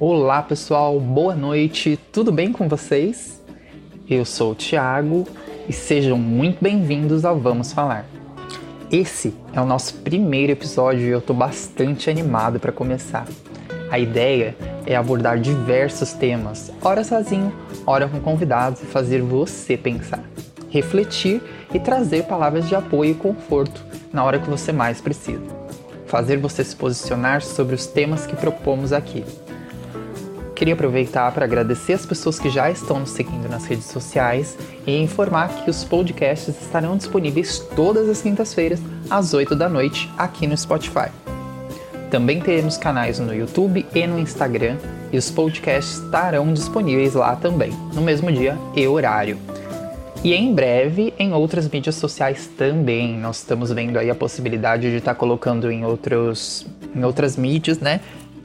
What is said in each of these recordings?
Olá pessoal, boa noite, tudo bem com vocês? Eu sou o Thiago e sejam muito bem-vindos ao Vamos Falar. Esse é o nosso primeiro episódio e eu estou bastante animado para começar. A ideia é abordar diversos temas, ora sozinho, ora com convidados e fazer você pensar, refletir e trazer palavras de apoio e conforto na hora que você mais precisa. Fazer você se posicionar sobre os temas que propomos aqui Queria aproveitar para agradecer as pessoas que já estão nos seguindo nas redes sociais e informar que os podcasts estarão disponíveis todas as quintas-feiras, às 8 da noite, aqui no Spotify. Também teremos canais no YouTube e no Instagram, e os podcasts estarão disponíveis lá também, no mesmo dia e horário. E em breve em outras mídias sociais também. Nós estamos vendo aí a possibilidade de estar colocando em, outros, em outras mídias, né?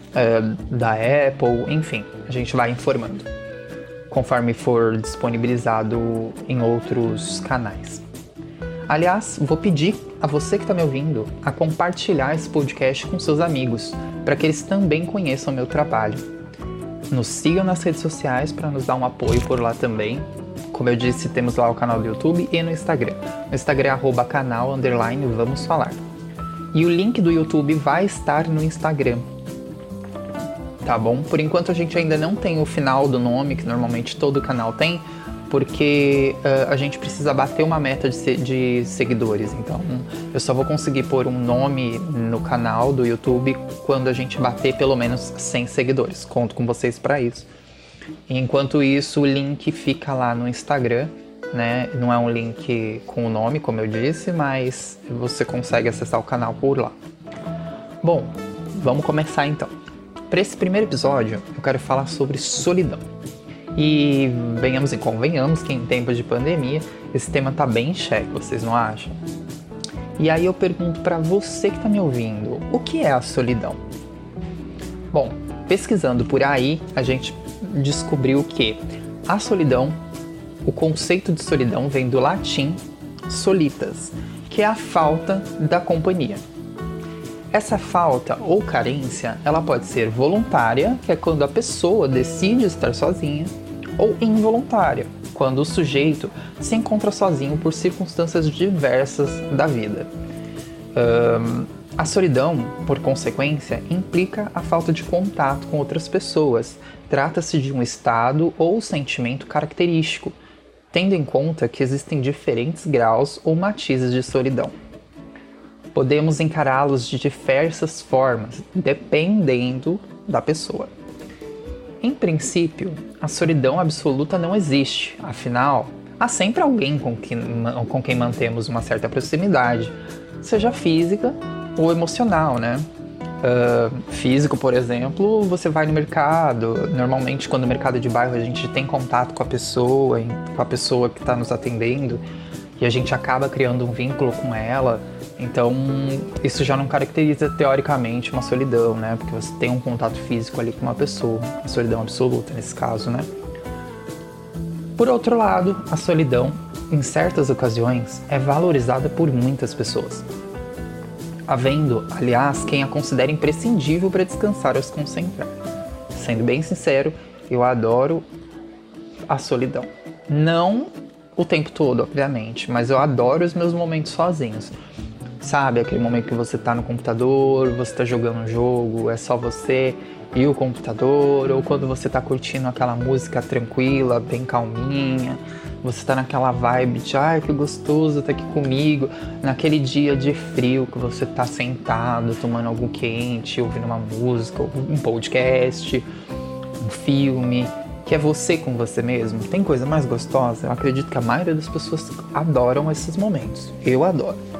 Uh, da Apple, enfim, a gente vai informando conforme for disponibilizado em outros canais. Aliás, vou pedir a você que está me ouvindo a compartilhar esse podcast com seus amigos, para que eles também conheçam o meu trabalho. Nos sigam nas redes sociais para nos dar um apoio por lá também. Como eu disse, temos lá o canal do YouTube e no Instagram. No Instagram é canal vamos falar. E o link do YouTube vai estar no Instagram, tá bom? Por enquanto a gente ainda não tem o final do nome, que normalmente todo canal tem, porque uh, a gente precisa bater uma meta de, se de, seguidores. Então, eu só vou conseguir pôr um nome no canal do YouTube quando a gente bater pelo menos 100 seguidores. Conto com vocês para isso. Enquanto isso, o link fica lá no Instagram, né? Não é um link com o nome, como eu disse, mas você consegue acessar o canal por lá. Bom, vamos começar então. Para esse primeiro episódio, eu quero falar sobre solidão. E venhamos e convenhamos que em tempos de pandemia esse tema tá bem em xeque, vocês não acham? E aí eu pergunto para você que está me ouvindo, o que é a solidão? Bom, pesquisando por aí, a gente descobriu que a solidão, o conceito de solidão vem do latim solitas, que é a falta da companhia. Essa falta ou carência, ela pode ser voluntária, que é quando a pessoa decide estar sozinha, ou involuntária, quando o sujeito se encontra sozinho por circunstâncias diversas da vida. Um, a solidão, por consequência, implica a falta de contato com outras pessoas. Trata-se de um estado ou sentimento característico, tendo em conta que existem diferentes graus ou matizes de solidão podemos encará-los de diversas formas, dependendo da pessoa. Em princípio, a solidão absoluta não existe, afinal, há sempre alguém com quem, com quem mantemos uma certa proximidade, seja física ou emocional, né? Uh, físico, por exemplo, você vai no mercado. Normalmente, quando o mercado é de bairro, a gente tem contato com a pessoa, com a pessoa que está nos atendendo, e a gente acaba criando um vínculo com ela. Então, isso já não caracteriza teoricamente uma solidão, né? Porque você tem um contato físico ali com uma pessoa, a solidão absoluta nesse caso, né? Por outro lado, a solidão, em certas ocasiões, é valorizada por muitas pessoas. Havendo, aliás, quem a considera imprescindível para descansar ou se concentrar. Sendo bem sincero, eu adoro a solidão. Não o tempo todo, obviamente, mas eu adoro os meus momentos sozinhos Sabe, aquele momento que você tá no computador, você tá jogando um jogo, é só você e o computador, ou quando você tá curtindo aquela música tranquila, bem calminha, você tá naquela vibe de ai que gostoso tá aqui comigo, naquele dia de frio que você tá sentado, tomando algo quente, ouvindo uma música, um podcast, um filme, que é você com você mesmo. Tem coisa mais gostosa? Eu acredito que a maioria das pessoas adoram esses momentos. Eu adoro.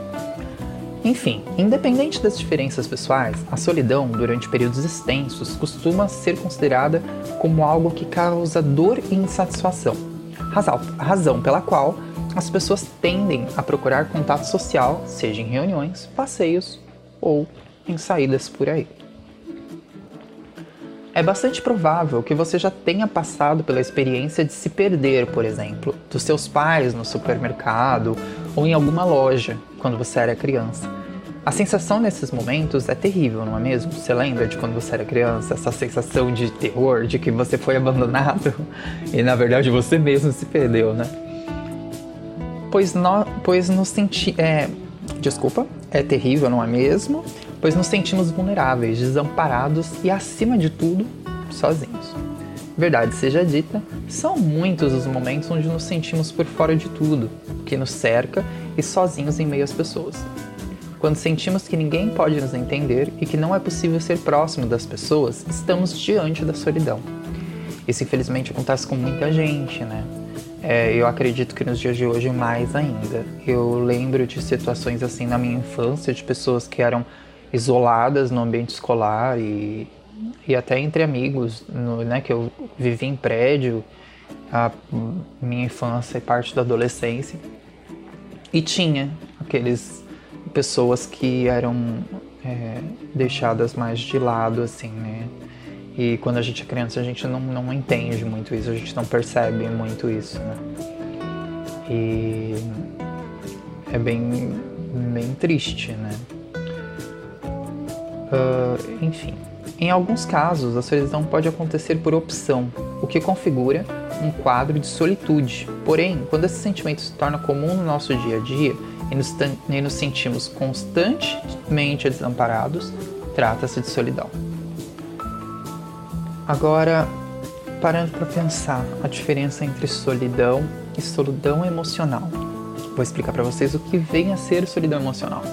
Enfim, independente das diferenças pessoais, a solidão durante períodos extensos costuma ser considerada como algo que causa dor e insatisfação, razão pela qual as pessoas tendem a procurar contato social, seja em reuniões, passeios ou em saídas por aí. É bastante provável que você já tenha passado pela experiência de se perder, por exemplo, dos seus pais no supermercado ou em alguma loja quando você era criança. A sensação nesses momentos é terrível, não é mesmo? Você lembra de quando você era criança, essa sensação de terror, de que você foi abandonado e na verdade você mesmo se perdeu, né? Pois, no, pois nos senti, é, desculpa, é terrível, não é mesmo? Pois nos sentimos vulneráveis, desamparados e acima de tudo, sozinhos. Verdade seja dita, são muitos os momentos onde nos sentimos por fora de tudo, que nos cerca e sozinhos em meio às pessoas quando sentimos que ninguém pode nos entender e que não é possível ser próximo das pessoas, estamos diante da solidão. Isso infelizmente acontece com muita gente, né? É, eu acredito que nos dias de hoje mais ainda. Eu lembro de situações assim na minha infância, de pessoas que eram isoladas no ambiente escolar e, e até entre amigos, no, né? Que eu vivi em prédio a minha infância e parte da adolescência. E tinha aqueles pessoas que eram é, deixadas mais de lado, assim, né? E quando a gente é criança, a gente não, não entende muito isso, a gente não percebe muito isso, né? E é bem, bem triste, né? Uh, enfim, em alguns casos, a solidão pode acontecer por opção, o que configura um quadro de solitude. Porém, quando esse sentimento se torna comum no nosso dia a dia, e nos, e nos sentimos constantemente desamparados, trata-se de solidão. Agora, parando para pensar a diferença entre solidão e solidão emocional. Vou explicar para vocês o que vem a ser solidão emocional.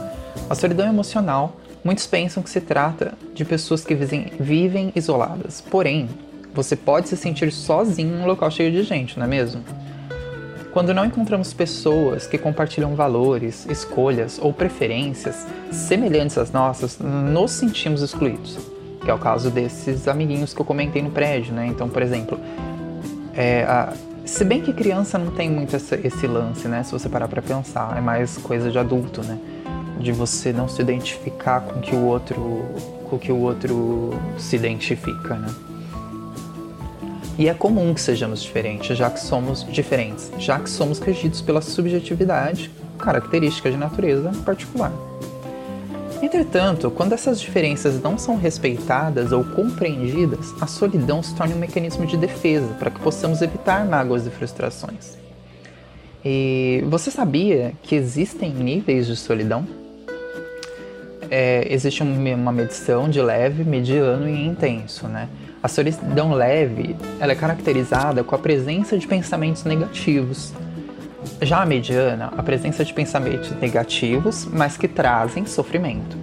A solidão emocional, muitos pensam que se trata de pessoas que vivem isoladas. Porém, você pode se sentir sozinho em um local cheio de gente, não é mesmo? Quando não encontramos pessoas que compartilham valores, escolhas ou preferências semelhantes às nossas, nos sentimos excluídos. Que é o caso desses amiguinhos que eu comentei no prédio, né? Então, por exemplo, é, a, se bem que criança não tem muito essa, esse lance, né? Se você parar para pensar, é mais coisa de adulto, né? De você não se identificar com que o outro, com que o outro se identifica, né? E é comum que sejamos diferentes, já que somos diferentes, já que somos regidos pela subjetividade, característica de natureza particular. Entretanto, quando essas diferenças não são respeitadas ou compreendidas, a solidão se torna um mecanismo de defesa para que possamos evitar mágoas e frustrações. E você sabia que existem níveis de solidão? É, existe uma medição de leve, mediano e intenso, né? A solidão leve ela é caracterizada com a presença de pensamentos negativos. Já a mediana, a presença de pensamentos negativos, mas que trazem sofrimento.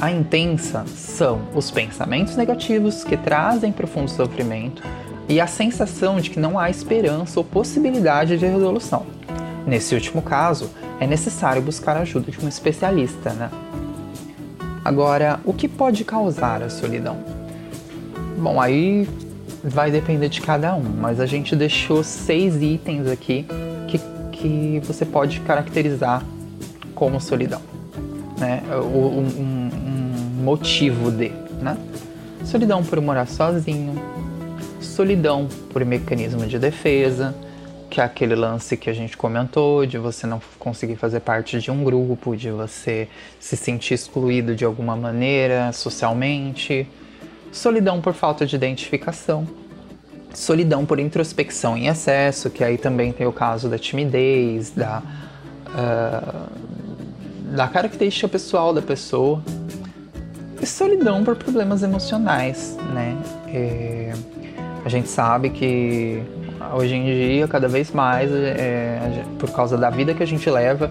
A intensa são os pensamentos negativos que trazem profundo sofrimento e a sensação de que não há esperança ou possibilidade de resolução. Nesse último caso, é necessário buscar a ajuda de um especialista, né? Agora, o que pode causar a solidão? Bom, aí vai depender de cada um, mas a gente deixou seis itens aqui que, que você pode caracterizar como solidão, né? Um, um, um motivo de, né? Solidão por morar sozinho, solidão por mecanismo de defesa, que é aquele lance que a gente comentou, de você não conseguir fazer parte de um grupo, de você se sentir excluído de alguma maneira socialmente solidão por falta de identificação, solidão por introspecção em excesso, que aí também tem o caso da timidez, da, uh, da característica pessoal da pessoa, e solidão por problemas emocionais, né? É, a gente sabe que hoje em dia, cada vez mais, é, por causa da vida que a gente leva,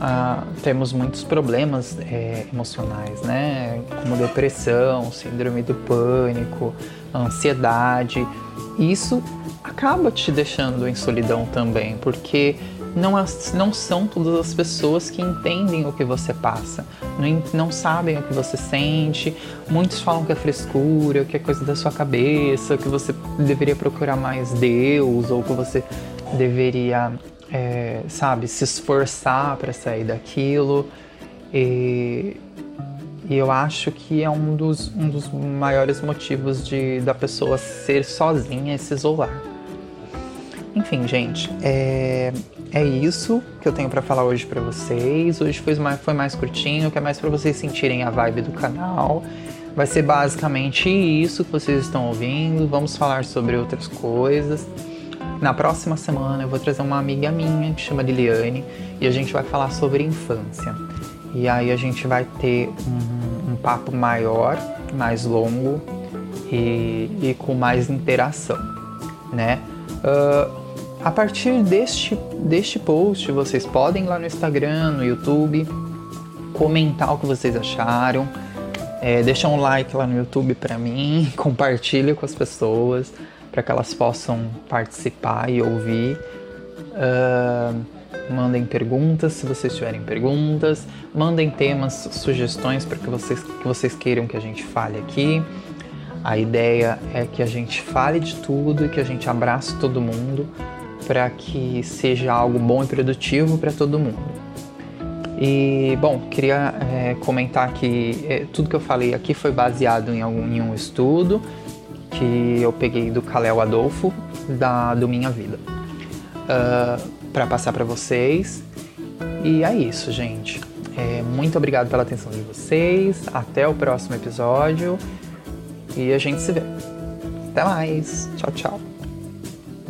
ah, temos muitos problemas é, emocionais, né? Como depressão, síndrome do pânico, ansiedade. Isso acaba te deixando em solidão também, porque não, não são todas as pessoas que entendem o que você passa, não, não sabem o que você sente. Muitos falam que é frescura, que é coisa da sua cabeça, que você deveria procurar mais Deus ou que você deveria é, sabe, se esforçar para sair daquilo. E, e, eu acho que é um dos, um dos maiores motivos de, da pessoa ser sozinha e se isolar. Enfim, gente, é, é isso que eu tenho para falar hoje para vocês. Hoje foi mais, foi mais curtinho, que é mais para vocês sentirem a vibe do canal. Vai ser basicamente isso que vocês estão ouvindo. Vamos falar sobre outras coisas. Na próxima semana eu vou trazer uma amiga minha que chama Liliane e a gente vai falar sobre infância. E aí a gente vai ter um, um papo maior, mais longo e, e, com mais interação, né? Uh, a partir deste, deste post, vocês podem ir lá no Instagram, no YouTube, comentar o que vocês acharam, é, deixar um like lá no YouTube para mim, compartilhe com as pessoas para que elas possam participar e ouvir. Uh, mandem perguntas se vocês tiverem perguntas, mandem temas, sugestões para que vocês, que vocês queiram que a gente fale aqui. A ideia é que a gente fale de tudo e que a gente abrace todo mundo para que seja algo bom e produtivo para todo mundo. E, bom, queria é, comentar que é, tudo que eu falei aqui foi baseado em, algum, em um estudo que eu peguei do Kalel Adolfo, da, do Minha Vida, uh, ah, para passar para vocês. E é isso, gente. É, muito obrigado pela atenção de vocês. Até o próximo episódio. E a gente se vê. Até mais. Tchau, tchau.